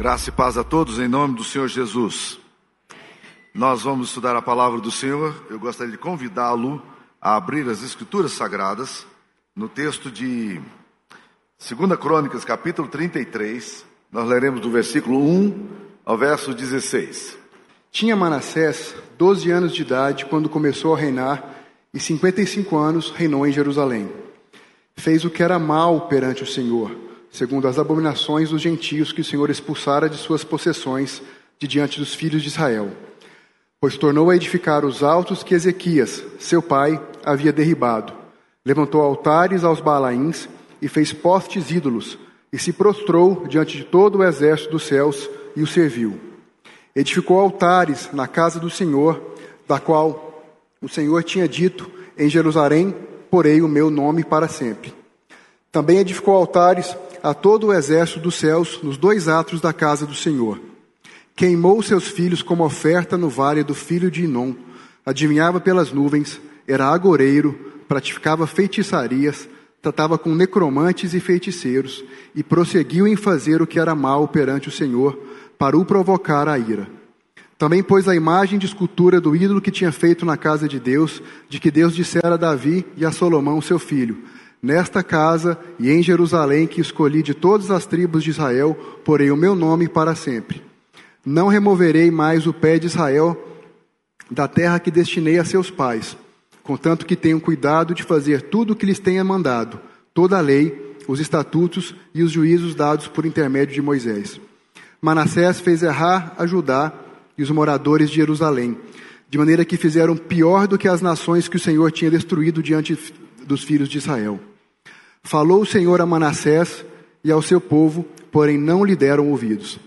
Graça e paz a todos em nome do Senhor Jesus. Nós vamos estudar a palavra do Senhor. Eu gostaria de convidá-lo a abrir as Escrituras Sagradas no texto de 2 Crônicas, capítulo 33. Nós leremos do versículo 1 ao verso 16. Tinha Manassés 12 anos de idade quando começou a reinar, e 55 anos reinou em Jerusalém. Fez o que era mal perante o Senhor, segundo as abominações dos gentios que o Senhor expulsara de suas possessões de diante dos filhos de Israel. Pois tornou a edificar os altos que Ezequias, seu pai, havia derribado. Levantou altares aos Baalaíns e fez postes ídolos, e se prostrou diante de todo o exército dos céus e o serviu. Edificou altares na casa do Senhor, da qual o Senhor tinha dito: Em Jerusalém porei o meu nome para sempre. Também edificou altares a todo o exército dos céus nos dois atos da casa do Senhor. Queimou seus filhos como oferta no vale do filho de Inom. Adivinhava pelas nuvens, era agoreiro, praticava feitiçarias, tratava com necromantes e feiticeiros, e prosseguiu em fazer o que era mal perante o Senhor, para o provocar a ira. Também pôs a imagem de escultura do ídolo que tinha feito na casa de Deus, de que Deus dissera a Davi e a Salomão, seu filho: Nesta casa e em Jerusalém, que escolhi de todas as tribos de Israel, porei o meu nome para sempre. Não removerei mais o pé de Israel da terra que destinei a seus pais, contanto que tenham cuidado de fazer tudo o que lhes tenha mandado, toda a lei, os estatutos e os juízos dados por intermédio de Moisés. Manassés fez errar a Judá e os moradores de Jerusalém, de maneira que fizeram pior do que as nações que o Senhor tinha destruído diante dos filhos de Israel. Falou o Senhor a Manassés e ao seu povo, porém não lhe deram ouvidos.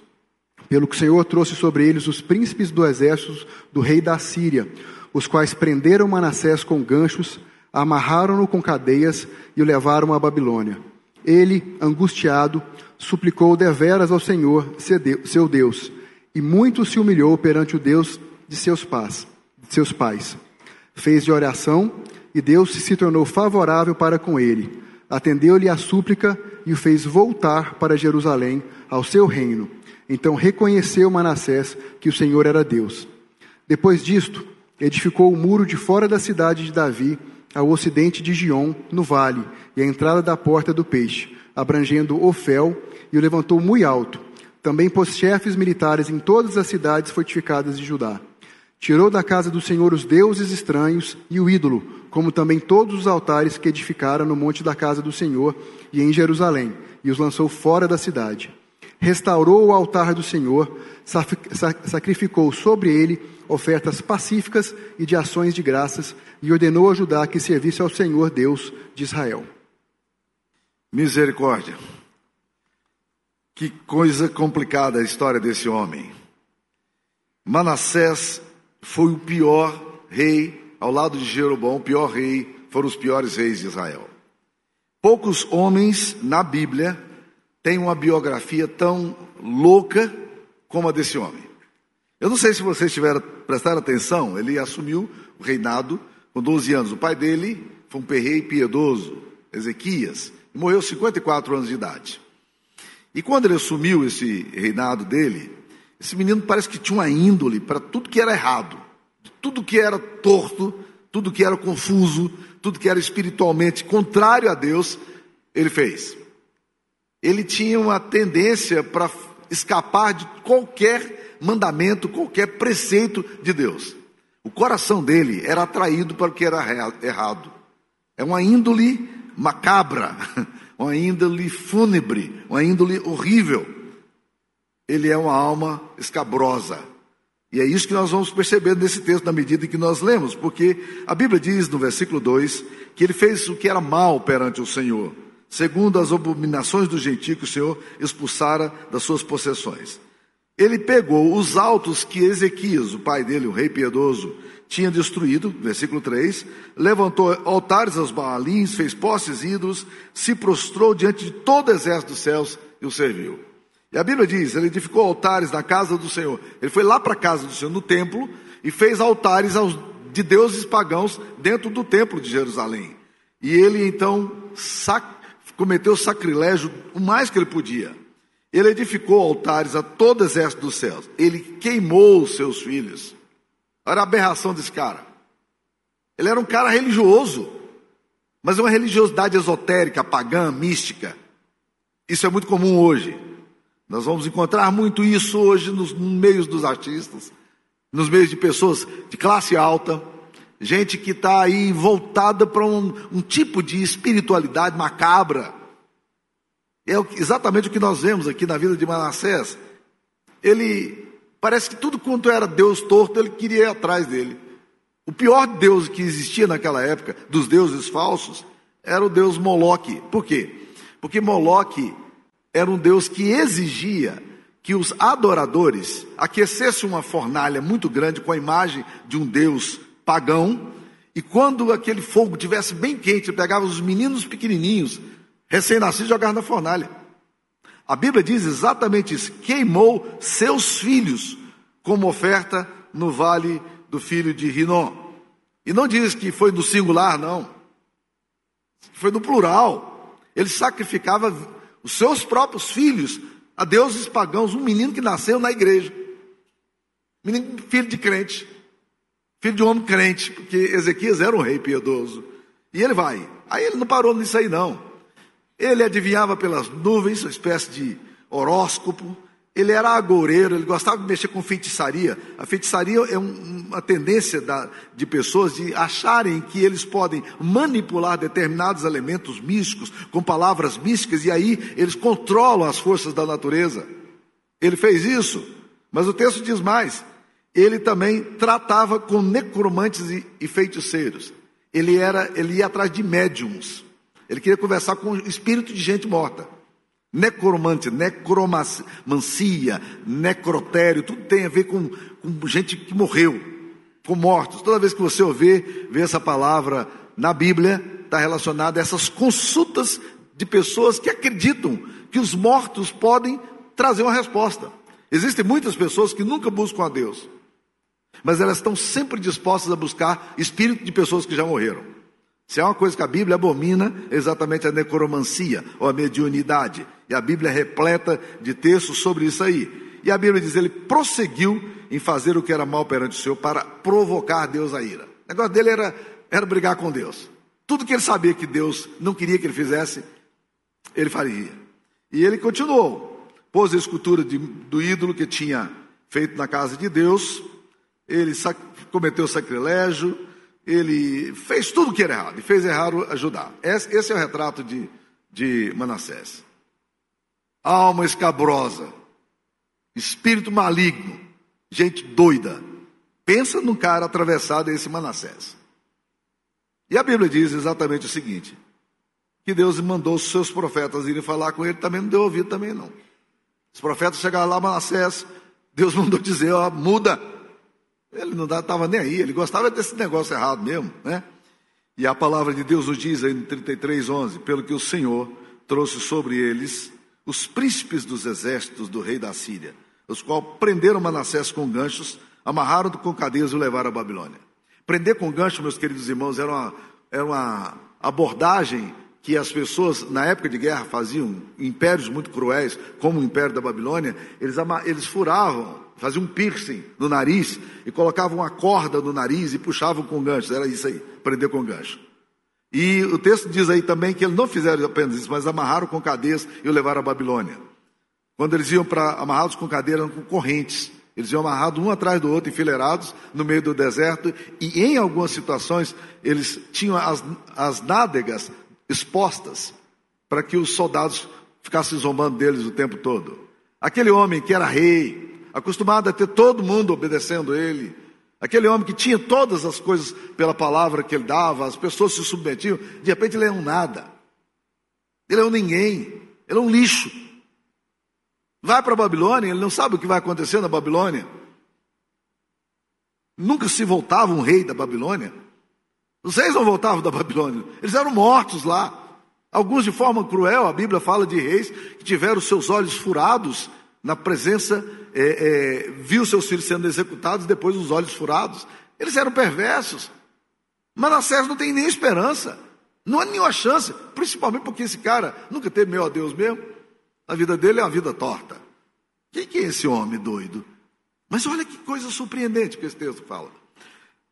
Pelo que o Senhor trouxe sobre eles os príncipes do exército do rei da Síria, os quais prenderam Manassés com ganchos, amarraram-no com cadeias e o levaram à Babilônia. Ele, angustiado, suplicou deveras ao Senhor, seu Deus, e muito se humilhou perante o Deus de seus pais. De seus pais. Fez de oração e Deus se tornou favorável para com ele. Atendeu-lhe a súplica e o fez voltar para Jerusalém, ao seu reino. Então reconheceu Manassés que o Senhor era Deus. Depois disto, edificou o muro de fora da cidade de Davi, ao ocidente de Gion, no vale, e a entrada da porta do peixe, abrangendo Ofel, e o levantou muito alto. Também pôs chefes militares em todas as cidades fortificadas de Judá. Tirou da casa do Senhor os deuses estranhos e o ídolo, como também todos os altares que edificara no monte da casa do Senhor e em Jerusalém, e os lançou fora da cidade. Restaurou o altar do Senhor, sacrificou sobre ele ofertas pacíficas e de ações de graças, e ordenou a Judá que servisse ao Senhor Deus de Israel. Misericórdia. Que coisa complicada a história desse homem. Manassés foi o pior rei, ao lado de Jeroboão, o pior rei, foram os piores reis de Israel. Poucos homens na Bíblia têm uma biografia tão louca como a desse homem. Eu não sei se vocês tiveram prestado atenção, ele assumiu o reinado com 12 anos. O pai dele foi um rei piedoso, Ezequias, morreu 54 anos de idade. E quando ele assumiu esse reinado dele, esse menino parece que tinha uma índole para tudo que era errado, tudo que era torto, tudo que era confuso, tudo que era espiritualmente contrário a Deus, ele fez. Ele tinha uma tendência para escapar de qualquer mandamento, qualquer preceito de Deus. O coração dele era atraído para o que era errado. É uma índole macabra, uma índole fúnebre, uma índole horrível. Ele é uma alma escabrosa. E é isso que nós vamos perceber nesse texto na medida que nós lemos, porque a Bíblia diz no versículo 2 que ele fez o que era mal perante o Senhor, segundo as abominações do gentio que o Senhor expulsara das suas possessões. Ele pegou os altos que Ezequias, o pai dele, o rei piedoso, tinha destruído, versículo 3, levantou altares aos Baalins, fez postes ídolos, se prostrou diante de todo o exército dos céus e o serviu. E a Bíblia diz, ele edificou altares na casa do Senhor. Ele foi lá para a casa do Senhor, no templo, e fez altares aos, de deuses pagãos dentro do templo de Jerusalém. E ele então sac, cometeu sacrilégio o mais que ele podia. Ele edificou altares a todo o exército dos céus. Ele queimou os seus filhos. Olha a aberração desse cara. Ele era um cara religioso, mas uma religiosidade esotérica, pagã, mística. Isso é muito comum hoje. Nós vamos encontrar muito isso hoje nos meios dos artistas, nos meios de pessoas de classe alta, gente que está aí voltada para um, um, tipo de espiritualidade macabra. É exatamente o que nós vemos aqui na vida de Manassés. Ele parece que tudo quanto era Deus torto, ele queria ir atrás dele. O pior Deus que existia naquela época, dos deuses falsos, era o Deus Moloque. Por quê? Porque Moloque era um Deus que exigia que os adoradores aquecessem uma fornalha muito grande com a imagem de um Deus pagão, e quando aquele fogo tivesse bem quente, pegava os meninos pequenininhos, recém-nascidos, e jogava na fornalha. A Bíblia diz exatamente isso: queimou seus filhos como oferta no vale do filho de Rinom. E não diz que foi no singular, não. Foi no plural. Ele sacrificava os seus próprios filhos a deuses pagãos, um menino que nasceu na igreja. Menino, filho de crente. Filho de homem crente, porque Ezequias era um rei piedoso. E ele vai. Aí ele não parou nisso aí, não. Ele adivinhava pelas nuvens, uma espécie de horóscopo. Ele era agoureiro, ele gostava de mexer com feitiçaria. A feitiçaria é um, uma tendência da, de pessoas de acharem que eles podem manipular determinados elementos místicos com palavras místicas e aí eles controlam as forças da natureza. Ele fez isso, mas o texto diz mais. Ele também tratava com necromantes e, e feiticeiros. Ele era, ele ia atrás de médiums. Ele queria conversar com o espírito de gente morta. Necromante, necromancia, necrotério, tudo tem a ver com, com gente que morreu, com mortos. Toda vez que você ouvir, ver essa palavra na Bíblia, está relacionada a essas consultas de pessoas que acreditam que os mortos podem trazer uma resposta. Existem muitas pessoas que nunca buscam a Deus, mas elas estão sempre dispostas a buscar espírito de pessoas que já morreram. Se é uma coisa que a Bíblia abomina, é exatamente a necromancia ou a mediunidade. E a Bíblia é repleta de textos sobre isso aí. E a Bíblia diz: ele prosseguiu em fazer o que era mal perante o Senhor para provocar Deus a ira. O negócio dele era, era brigar com Deus. Tudo que ele sabia que Deus não queria que ele fizesse, ele faria. E ele continuou. Pôs a escultura de, do ídolo que tinha feito na casa de Deus. Ele sac, cometeu sacrilégio ele fez tudo o que era errado, e fez errado a Judá. Esse, esse é o retrato de, de Manassés. Alma escabrosa, espírito maligno, gente doida. Pensa num cara atravessado esse Manassés. E a Bíblia diz exatamente o seguinte: que Deus mandou os seus profetas irem falar com ele, também não deu ouvido, também não. Os profetas chegaram lá, Manassés, Deus mandou dizer: ó, muda, ele não estava nem aí, ele gostava desse negócio errado mesmo, né? E a palavra de Deus nos diz em 33, 11: pelo que o Senhor trouxe sobre eles os príncipes dos exércitos do rei da Síria, os quais prenderam Manassés com ganchos, amarraram com cadeias e o levaram à Babilônia. Prender com gancho, meus queridos irmãos, era uma, era uma abordagem que as pessoas na época de guerra faziam, impérios muito cruéis, como o império da Babilônia, eles, eles furavam faziam um piercing no nariz e colocavam uma corda no nariz e puxavam com gancho. Era isso aí, prender com gancho. E o texto diz aí também que eles não fizeram apenas isso, mas amarraram com cadeias e o levaram à Babilônia. Quando eles iam para amarrados com cadeiras, com correntes. Eles iam amarrados um atrás do outro, enfileirados, no meio do deserto, e em algumas situações eles tinham as, as nádegas expostas para que os soldados ficassem zombando deles o tempo todo. Aquele homem que era rei, acostumado a ter todo mundo obedecendo ele. Aquele homem que tinha todas as coisas pela palavra que ele dava, as pessoas se submetiam, de repente ele é um nada. Ele é um ninguém, ele é um lixo. Vai para a Babilônia, ele não sabe o que vai acontecer na Babilônia. Nunca se voltava um rei da Babilônia. Os reis não voltavam da Babilônia, eles eram mortos lá. Alguns de forma cruel, a Bíblia fala de reis que tiveram seus olhos furados na presença, é, é, viu seus filhos sendo executados, depois os olhos furados. Eles eram perversos. Manassés não tem nem esperança. Não há nenhuma chance, principalmente porque esse cara nunca teve meu a Deus mesmo. A vida dele é uma vida torta. Quem que é esse homem doido? Mas olha que coisa surpreendente que esse texto fala.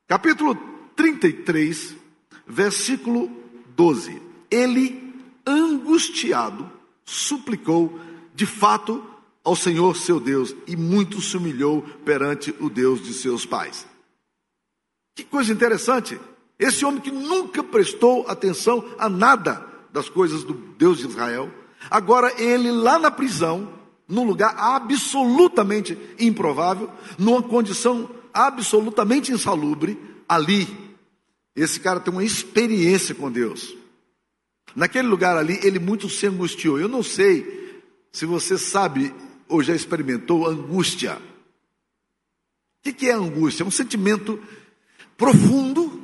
Capítulo 33, versículo 12. Ele, angustiado, suplicou de fato ao Senhor seu Deus e muito se humilhou perante o Deus de seus pais. Que coisa interessante. Esse homem que nunca prestou atenção a nada das coisas do Deus de Israel, agora ele lá na prisão, num lugar absolutamente improvável, numa condição absolutamente insalubre, ali, esse cara tem uma experiência com Deus. Naquele lugar ali, ele muito se angustiou. Eu não sei se você sabe ou já experimentou angústia. O que é angústia? É um sentimento profundo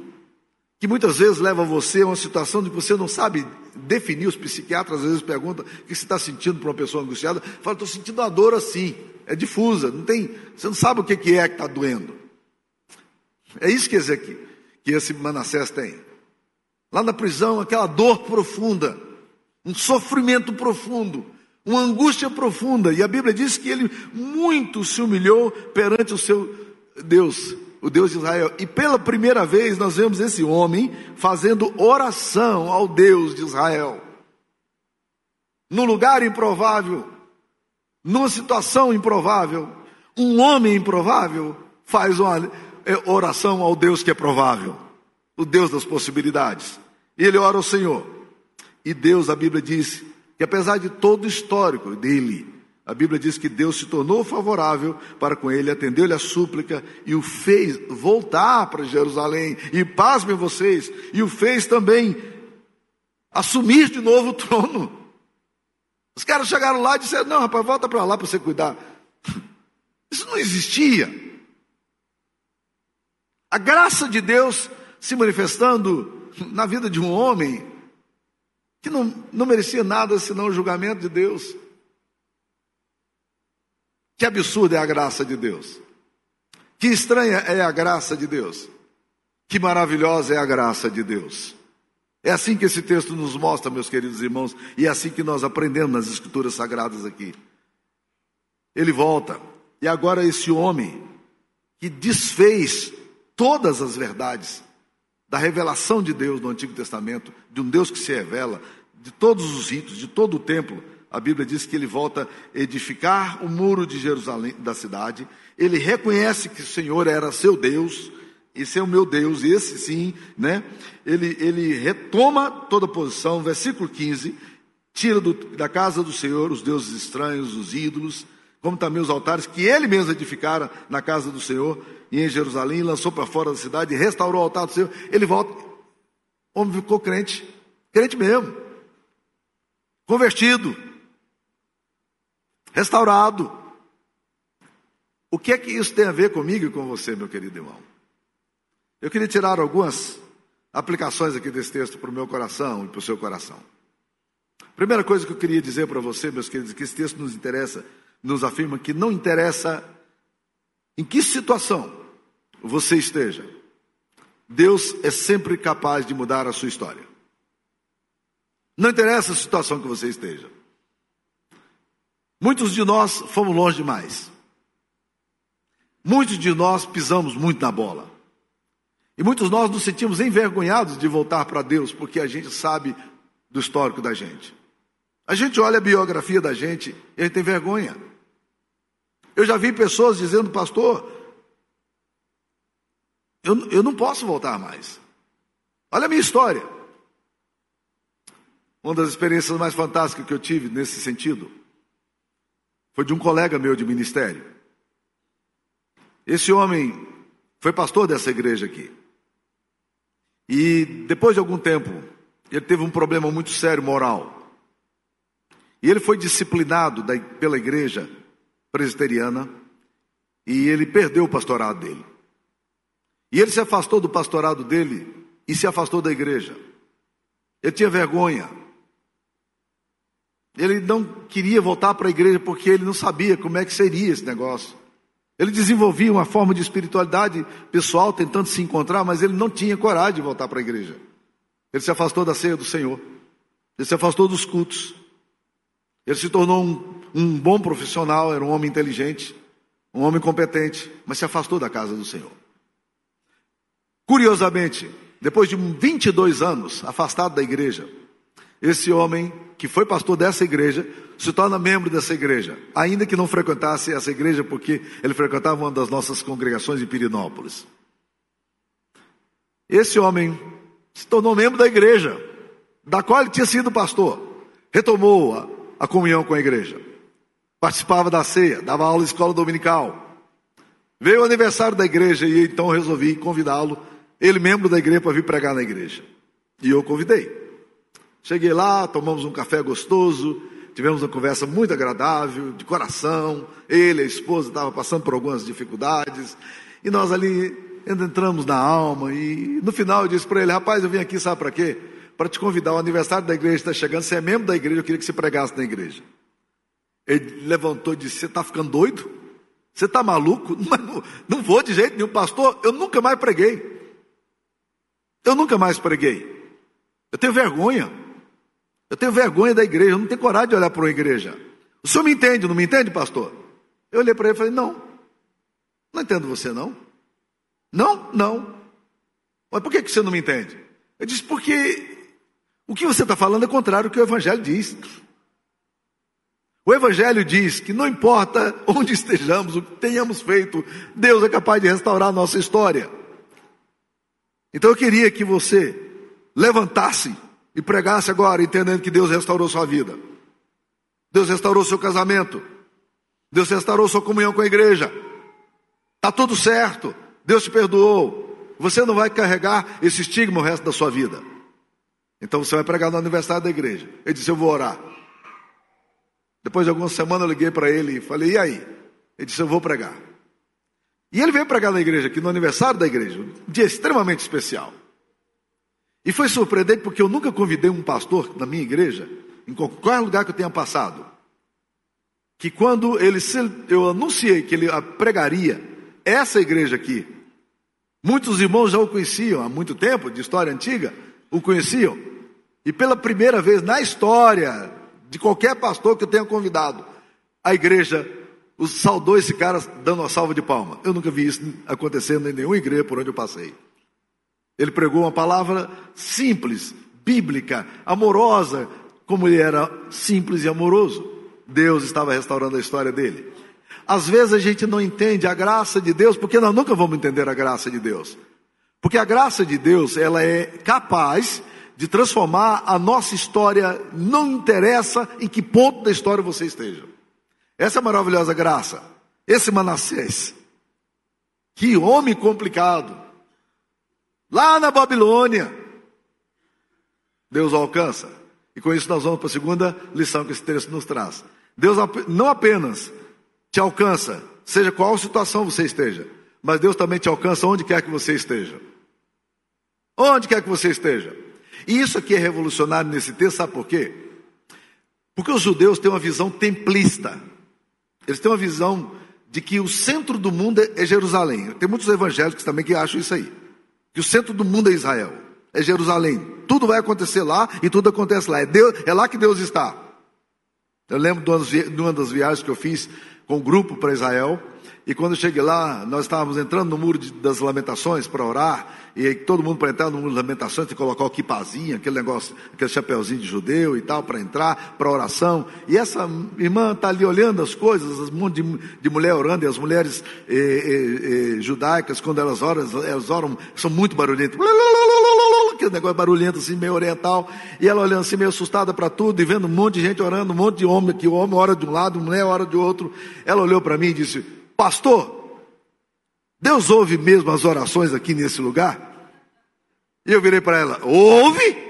que muitas vezes leva você a uma situação de que você não sabe definir. Os psiquiatras às vezes perguntam o que você está sentindo para uma pessoa angustiada. Fala, estou sentindo uma dor assim, é difusa, não tem, você não sabe o que é que está doendo. É isso que esse, que esse Manassés tem. Lá na prisão, aquela dor profunda, um sofrimento profundo, uma angústia profunda. E a Bíblia diz que ele muito se humilhou perante o seu Deus, o Deus de Israel. E pela primeira vez nós vemos esse homem fazendo oração ao Deus de Israel. Num lugar improvável, numa situação improvável, um homem improvável faz uma oração ao Deus que é provável, o Deus das possibilidades. E ele ora ao Senhor. E Deus, a Bíblia diz, que apesar de todo o histórico dele, a Bíblia diz que Deus se tornou favorável para com ele, atendeu-lhe a súplica e o fez voltar para Jerusalém. E pasmem vocês, e o fez também assumir de novo o trono. Os caras chegaram lá e disseram: Não, rapaz, volta para lá para você cuidar. Isso não existia. A graça de Deus se manifestando na vida de um homem que não, não merecia nada senão o julgamento de Deus. Que absurda é a graça de Deus. Que estranha é a graça de Deus. Que maravilhosa é a graça de Deus. É assim que esse texto nos mostra, meus queridos irmãos, e é assim que nós aprendemos nas Escrituras Sagradas aqui. Ele volta, e agora esse homem que desfez todas as verdades da revelação de Deus no Antigo Testamento, de um Deus que se revela, de todos os ritos, de todo o templo, a Bíblia diz que ele volta a edificar o muro de Jerusalém, da cidade. Ele reconhece que o Senhor era seu Deus, esse é o meu Deus, esse sim, né? Ele, ele retoma toda a posição, versículo 15, tira do, da casa do Senhor os deuses estranhos, os ídolos, como também os altares que ele mesmo edificara na casa do Senhor e em Jerusalém, lançou para fora da cidade, restaurou o altar do Senhor. Ele volta, o homem ficou crente, crente mesmo, convertido restaurado. O que é que isso tem a ver comigo e com você, meu querido irmão? Eu queria tirar algumas aplicações aqui desse texto para o meu coração e para o seu coração. Primeira coisa que eu queria dizer para você, meus queridos, que esse texto nos interessa, nos afirma que não interessa em que situação você esteja, Deus é sempre capaz de mudar a sua história. Não interessa a situação que você esteja. Muitos de nós fomos longe demais. Muitos de nós pisamos muito na bola. E muitos de nós nos sentimos envergonhados de voltar para Deus, porque a gente sabe do histórico da gente. A gente olha a biografia da gente e a gente tem vergonha. Eu já vi pessoas dizendo, pastor, eu, eu não posso voltar mais. Olha a minha história. Uma das experiências mais fantásticas que eu tive nesse sentido foi de um colega meu de ministério. Esse homem foi pastor dessa igreja aqui. E depois de algum tempo, ele teve um problema muito sério moral. E ele foi disciplinado da, pela igreja presbiteriana e ele perdeu o pastorado dele. E ele se afastou do pastorado dele e se afastou da igreja. Ele tinha vergonha. Ele não queria voltar para a igreja porque ele não sabia como é que seria esse negócio. Ele desenvolvia uma forma de espiritualidade pessoal, tentando se encontrar, mas ele não tinha coragem de voltar para a igreja. Ele se afastou da ceia do Senhor. Ele se afastou dos cultos. Ele se tornou um, um bom profissional, era um homem inteligente, um homem competente, mas se afastou da casa do Senhor. Curiosamente, depois de 22 anos afastado da igreja, esse homem que foi pastor dessa igreja se torna membro dessa igreja, ainda que não frequentasse essa igreja porque ele frequentava uma das nossas congregações em Pirinópolis. Esse homem se tornou membro da igreja, da qual ele tinha sido pastor, retomou a, a comunhão com a igreja, participava da ceia, dava aula de escola dominical. Veio o aniversário da igreja e então resolvi convidá-lo, ele membro da igreja, para vir pregar na igreja. E eu convidei. Cheguei lá, tomamos um café gostoso, tivemos uma conversa muito agradável, de coração. Ele, a esposa, estavam passando por algumas dificuldades. E nós ali entramos na alma. E no final eu disse para ele: Rapaz, eu vim aqui, sabe para quê? Para te convidar. O aniversário da igreja está chegando. Você é membro da igreja, eu queria que você pregasse na igreja. Ele levantou e disse: Você está ficando doido? Você está maluco? Não, não vou de jeito nenhum, pastor. Eu nunca mais preguei. Eu nunca mais preguei. Eu tenho vergonha. Eu tenho vergonha da igreja, eu não tenho coragem de olhar para uma igreja. O senhor me entende, não me entende, pastor? Eu olhei para ele e falei: Não, não entendo você não. Não, não. Mas por que, que você não me entende? Ele disse: Porque o que você está falando é contrário ao que o Evangelho diz. O Evangelho diz que não importa onde estejamos, o que tenhamos feito, Deus é capaz de restaurar a nossa história. Então eu queria que você levantasse e pregasse agora, entendendo que Deus restaurou sua vida. Deus restaurou seu casamento. Deus restaurou sua comunhão com a igreja. Está tudo certo. Deus te perdoou. Você não vai carregar esse estigma o resto da sua vida. Então você vai pregar no aniversário da igreja. Ele disse: Eu vou orar. Depois de algumas semanas eu liguei para ele e falei: E aí? Ele disse: Eu vou pregar. E ele veio pregar na igreja aqui no aniversário da igreja, um dia extremamente especial. E foi surpreendente porque eu nunca convidei um pastor na minha igreja, em qualquer lugar que eu tenha passado, que quando ele eu anunciei que ele pregaria essa igreja aqui, muitos irmãos já o conheciam há muito tempo, de história antiga, o conheciam. E pela primeira vez na história de qualquer pastor que eu tenha convidado, a igreja saudou esse cara dando uma salva de palma. Eu nunca vi isso acontecendo em nenhuma igreja por onde eu passei. Ele pregou uma palavra simples, bíblica, amorosa, como ele era simples e amoroso. Deus estava restaurando a história dele. Às vezes a gente não entende a graça de Deus, porque nós nunca vamos entender a graça de Deus. Porque a graça de Deus, ela é capaz de transformar a nossa história, não interessa em que ponto da história você esteja. Essa é a maravilhosa graça. Esse Manassés. Que homem complicado. Lá na Babilônia. Deus alcança. E com isso nós vamos para a segunda lição que esse texto nos traz. Deus não apenas te alcança, seja qual situação você esteja, mas Deus também te alcança onde quer que você esteja. Onde quer que você esteja. E isso aqui é revolucionário nesse texto, sabe por quê? Porque os judeus têm uma visão templista. Eles têm uma visão de que o centro do mundo é Jerusalém. Tem muitos evangélicos também que acham isso aí que o centro do mundo é Israel, é Jerusalém. Tudo vai acontecer lá e tudo acontece lá. É, Deus, é lá que Deus está. Eu lembro de uma das viagens que eu fiz com um grupo para Israel. E quando eu cheguei lá, nós estávamos entrando no muro de, das lamentações para orar, e todo mundo para entrar no muro das lamentações tem que colocar o kipazinho, aquele negócio, aquele chapeuzinho de judeu e tal, para entrar, para oração. E essa irmã está ali olhando as coisas, um monte de, de mulher orando, e as mulheres eh, eh, eh, judaicas, quando elas oram, elas oram, são muito barulhentas. Aquele negócio barulhento assim, meio oriental. E ela olhando assim, meio assustada para tudo, e vendo um monte de gente orando, um monte de homem aqui, o homem ora de um lado, mulher ora de outro. Ela olhou para mim e disse, Pastor, Deus ouve mesmo as orações aqui nesse lugar? E eu virei para ela: Ouve?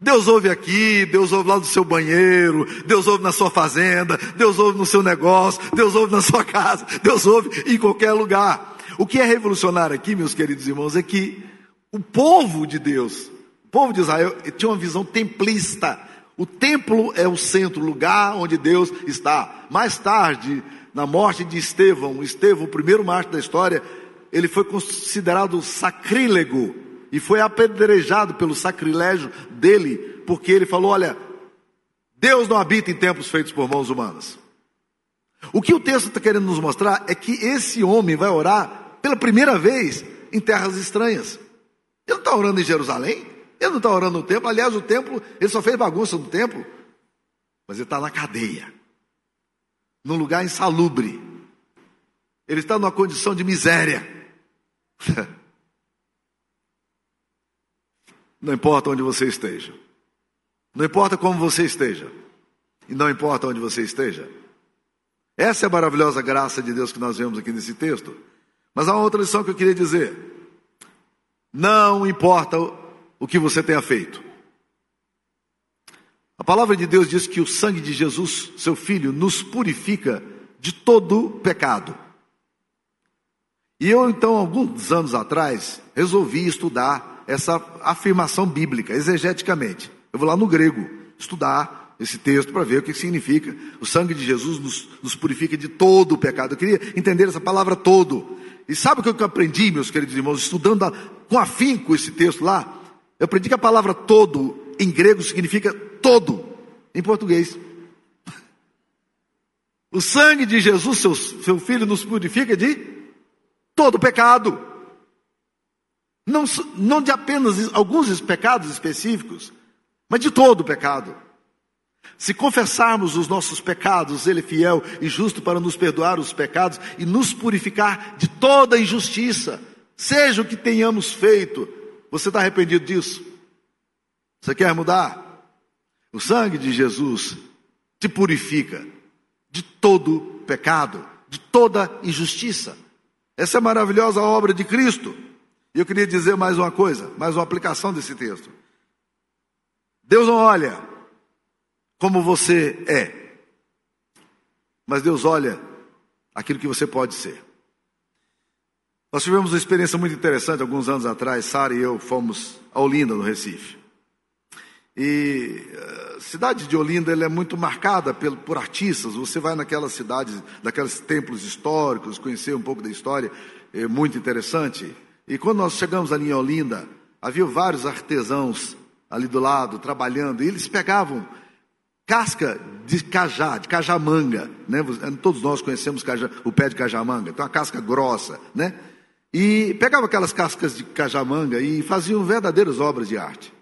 Deus ouve aqui, Deus ouve lá no seu banheiro, Deus ouve na sua fazenda, Deus ouve no seu negócio, Deus ouve na sua casa, Deus ouve em qualquer lugar. O que é revolucionário aqui, meus queridos irmãos, é que o povo de Deus, o povo de Israel, tinha uma visão templista. O templo é o centro, o lugar onde Deus está. Mais tarde, na morte de Estevão, Estevão, o primeiro mártir da história, ele foi considerado sacrílego e foi apedrejado pelo sacrilégio dele, porque ele falou: Olha, Deus não habita em templos feitos por mãos humanas. O que o texto está querendo nos mostrar é que esse homem vai orar pela primeira vez em terras estranhas. Ele não está orando em Jerusalém, ele não está orando no templo. Aliás, o templo, ele só fez bagunça no templo, mas ele está na cadeia, num lugar insalubre. Ele está numa condição de miséria. Não importa onde você esteja. Não importa como você esteja. E não importa onde você esteja. Essa é a maravilhosa graça de Deus que nós vemos aqui nesse texto. Mas há uma outra lição que eu queria dizer. Não importa o que você tenha feito. A palavra de Deus diz que o sangue de Jesus, seu filho, nos purifica de todo pecado. E eu, então, alguns anos atrás, resolvi estudar essa afirmação bíblica, exegeticamente. Eu vou lá no grego estudar esse texto para ver o que significa. O sangue de Jesus nos, nos purifica de todo o pecado. Eu queria entender essa palavra todo. E sabe o que eu aprendi, meus queridos irmãos, estudando a, com afinco esse texto lá? Eu aprendi que a palavra todo em grego significa todo em português. O sangue de Jesus, seu, seu filho, nos purifica de todo pecado. Não, não de apenas alguns pecados específicos, mas de todo pecado. Se confessarmos os nossos pecados, Ele é fiel e justo para nos perdoar os pecados e nos purificar de toda injustiça, seja o que tenhamos feito. Você está arrependido disso? Você quer mudar? O sangue de Jesus te purifica de todo pecado, de toda injustiça. Essa é a maravilhosa obra de Cristo. E eu queria dizer mais uma coisa, mais uma aplicação desse texto. Deus não olha como você é, mas Deus olha aquilo que você pode ser. Nós tivemos uma experiência muito interessante alguns anos atrás. Sara e eu fomos a Olinda, no Recife. E a eh, cidade de Olinda é muito marcada por, por artistas. Você vai naquelas cidades, naqueles templos históricos, conhecer um pouco da história, é muito interessante. E quando nós chegamos ali em Olinda, havia vários artesãos ali do lado trabalhando, e eles pegavam casca de cajá, de cajamanga, né? Todos nós conhecemos cajá, o pé de cajamanga, tem uma casca grossa, né? E pegavam aquelas cascas de cajamanga e faziam verdadeiras obras de arte.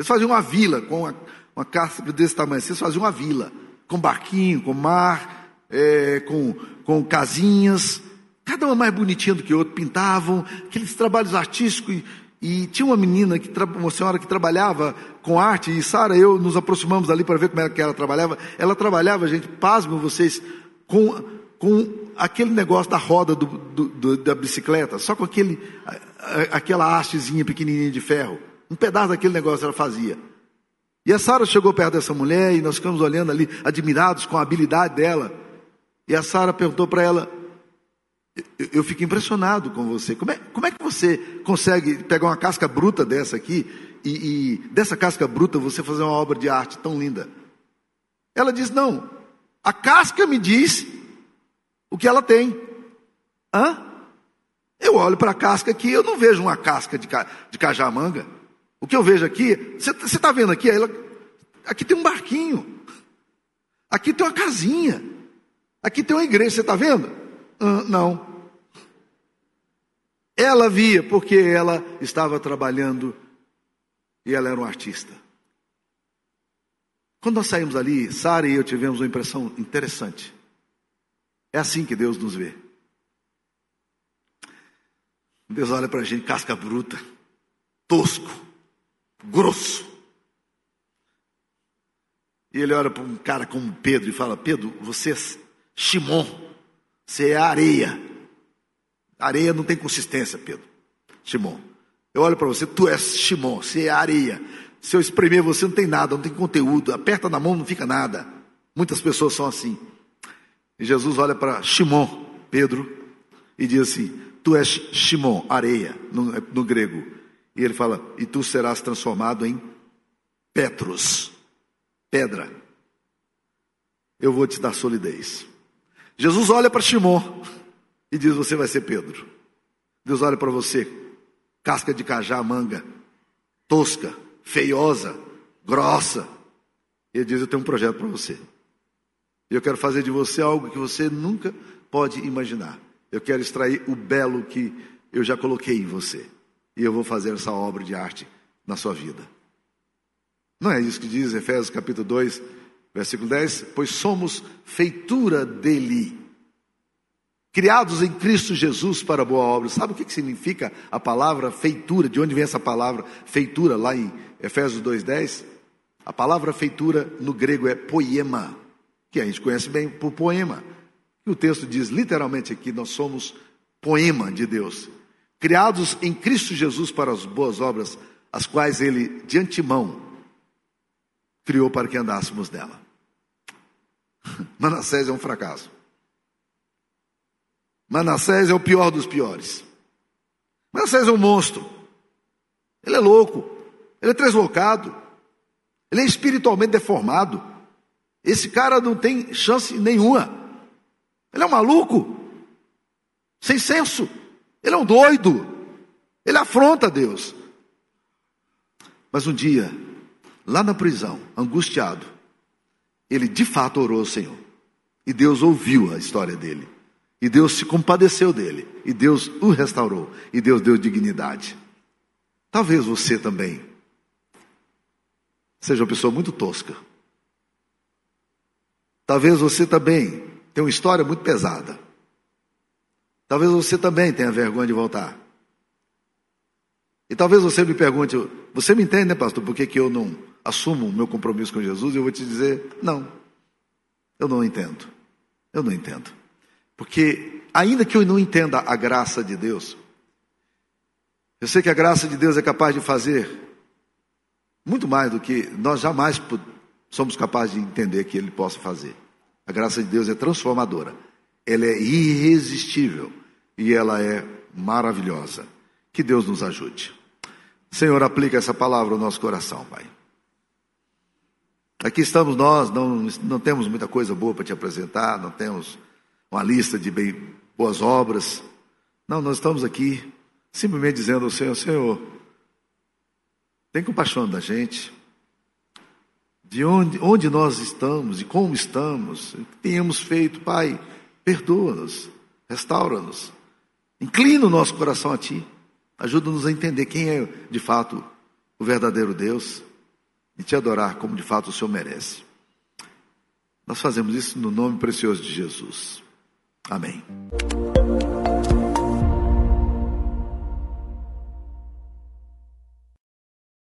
Eles faziam uma vila com uma, uma casca desse tamanho. Eles faziam uma vila com barquinho, com mar, é, com, com casinhas, cada uma mais bonitinha do que a outra. Pintavam aqueles trabalhos artísticos. E, e tinha uma menina, que, uma senhora que trabalhava com arte, e Sara e eu nos aproximamos ali para ver como era que ela trabalhava. Ela trabalhava, gente, pasmem vocês, com, com aquele negócio da roda do, do, do, da bicicleta, só com aquele, aquela hastezinha pequenininha de ferro. Um pedaço daquele negócio ela fazia. E a Sara chegou perto dessa mulher e nós ficamos olhando ali, admirados com a habilidade dela. E a Sara perguntou para ela: eu, eu, fico impressionado com você. Como é, como é que você consegue pegar uma casca bruta dessa aqui e, e dessa casca bruta você fazer uma obra de arte tão linda? Ela diz: Não, a casca me diz o que ela tem. Hã? Eu olho para a casca aqui, eu não vejo uma casca de, de cajamanga. O que eu vejo aqui, você está vendo aqui? Ela, aqui tem um barquinho. Aqui tem uma casinha. Aqui tem uma igreja, você está vendo? Não. Ela via porque ela estava trabalhando e ela era um artista. Quando nós saímos ali, Sara e eu tivemos uma impressão interessante. É assim que Deus nos vê. Deus olha para a gente, casca bruta, tosco grosso. E ele olha para um cara como Pedro e fala: Pedro, você é Shimon, você é areia. Areia não tem consistência, Pedro. Shimon. Eu olho para você, tu és Shimon, você é areia. Se eu espremer você, não tem nada, não tem conteúdo. Aperta na mão, não fica nada. Muitas pessoas são assim. E Jesus olha para Shimon, Pedro, e diz assim: Tu és Shimon, areia, no, no grego. E ele fala: E tu serás transformado em Petros, pedra. Eu vou te dar solidez. Jesus olha para Shimon e diz: Você vai ser Pedro. Deus olha para você, casca de cajá, manga, tosca, feiosa, grossa. Ele diz: Eu tenho um projeto para você. Eu quero fazer de você algo que você nunca pode imaginar. Eu quero extrair o belo que eu já coloquei em você. E eu vou fazer essa obra de arte na sua vida. Não é isso que diz Efésios capítulo 2, versículo 10? Pois somos feitura dele, criados em Cristo Jesus para boa obra. Sabe o que significa a palavra feitura? De onde vem essa palavra feitura lá em Efésios 2,10? A palavra feitura no grego é poema, que a gente conhece bem por poema. E o texto diz literalmente aqui: nós somos poema de Deus, criados em Cristo Jesus para as boas obras, as quais Ele de antemão criou para que andássemos nela. Manassés é um fracasso. Manassés é o pior dos piores. Manassés é um monstro. Ele é louco. Ele é deslocado. Ele é espiritualmente deformado. Esse cara não tem chance nenhuma. Ele é um maluco, sem senso. Ele é um doido. Ele afronta Deus. Mas um dia, lá na prisão, angustiado, ele de fato orou ao Senhor. E Deus ouviu a história dele. E Deus se compadeceu dele. E Deus o restaurou. E Deus deu dignidade. Talvez você também seja uma pessoa muito tosca. Talvez você também tenha uma história muito pesada. Talvez você também tenha vergonha de voltar. E talvez você me pergunte, você me entende, né, pastor, por que, que eu não assumo o meu compromisso com Jesus? Eu vou te dizer, não, eu não entendo. Eu não entendo. Porque, ainda que eu não entenda a graça de Deus, eu sei que a graça de Deus é capaz de fazer muito mais do que nós jamais somos capazes de entender que Ele possa fazer. A graça de Deus é transformadora, ela é irresistível e ela é maravilhosa. Que Deus nos ajude. Senhor, aplica essa palavra ao nosso coração, Pai. Aqui estamos nós, não, não temos muita coisa boa para te apresentar, não temos uma lista de bem, boas obras. Não, nós estamos aqui simplesmente dizendo ao Senhor, Senhor, tem compaixão da gente, de onde, onde nós estamos e como estamos, o que tenhamos feito, Pai, perdoa-nos, restaura-nos, inclina o nosso coração a Ti, ajuda-nos a entender quem é de fato o verdadeiro Deus e te adorar como de fato o Senhor merece. Nós fazemos isso no nome precioso de Jesus. Amém.